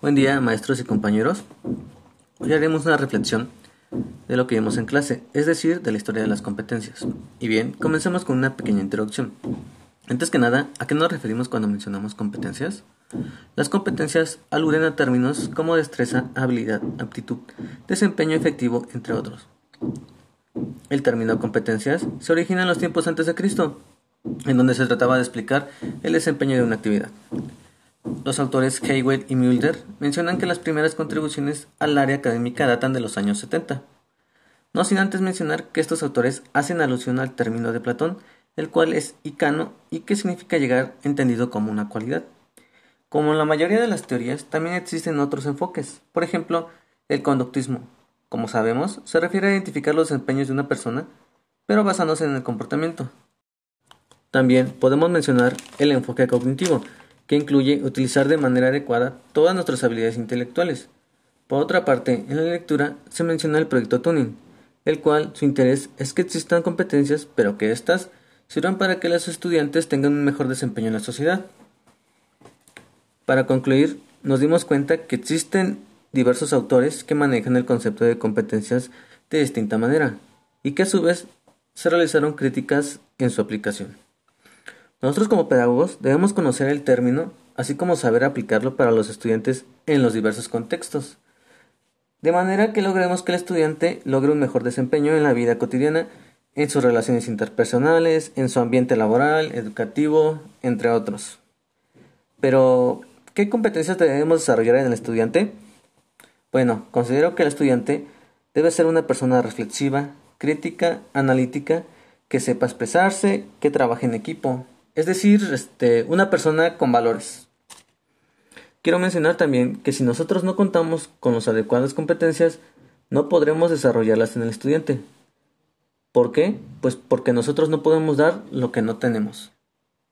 Buen día, maestros y compañeros. Hoy haremos una reflexión de lo que vimos en clase, es decir, de la historia de las competencias. Y bien, comencemos con una pequeña introducción. Antes que nada, ¿a qué nos referimos cuando mencionamos competencias? Las competencias aluden a términos como destreza, habilidad, aptitud, desempeño efectivo, entre otros. El término competencias se origina en los tiempos antes de Cristo, en donde se trataba de explicar el desempeño de una actividad. Los autores Hayward y Mulder mencionan que las primeras contribuciones al área académica datan de los años 70. No sin antes mencionar que estos autores hacen alusión al término de Platón, el cual es icano y que significa llegar entendido como una cualidad. Como en la mayoría de las teorías, también existen otros enfoques. Por ejemplo, el conductismo. Como sabemos, se refiere a identificar los desempeños de una persona, pero basándose en el comportamiento. También podemos mencionar el enfoque cognitivo, que incluye utilizar de manera adecuada todas nuestras habilidades intelectuales. Por otra parte, en la lectura se menciona el proyecto Tuning, el cual su interés es que existan competencias, pero que éstas sirvan para que los estudiantes tengan un mejor desempeño en la sociedad. Para concluir, nos dimos cuenta que existen diversos autores que manejan el concepto de competencias de distinta manera y que a su vez se realizaron críticas en su aplicación. Nosotros como pedagogos debemos conocer el término, así como saber aplicarlo para los estudiantes en los diversos contextos, de manera que logremos que el estudiante logre un mejor desempeño en la vida cotidiana, en sus relaciones interpersonales, en su ambiente laboral, educativo, entre otros. Pero, ¿qué competencias debemos desarrollar en el estudiante? Bueno, considero que el estudiante debe ser una persona reflexiva, crítica, analítica, que sepa expresarse, que trabaje en equipo, es decir, este, una persona con valores. Quiero mencionar también que si nosotros no contamos con las adecuadas competencias, no podremos desarrollarlas en el estudiante. ¿Por qué? Pues porque nosotros no podemos dar lo que no tenemos.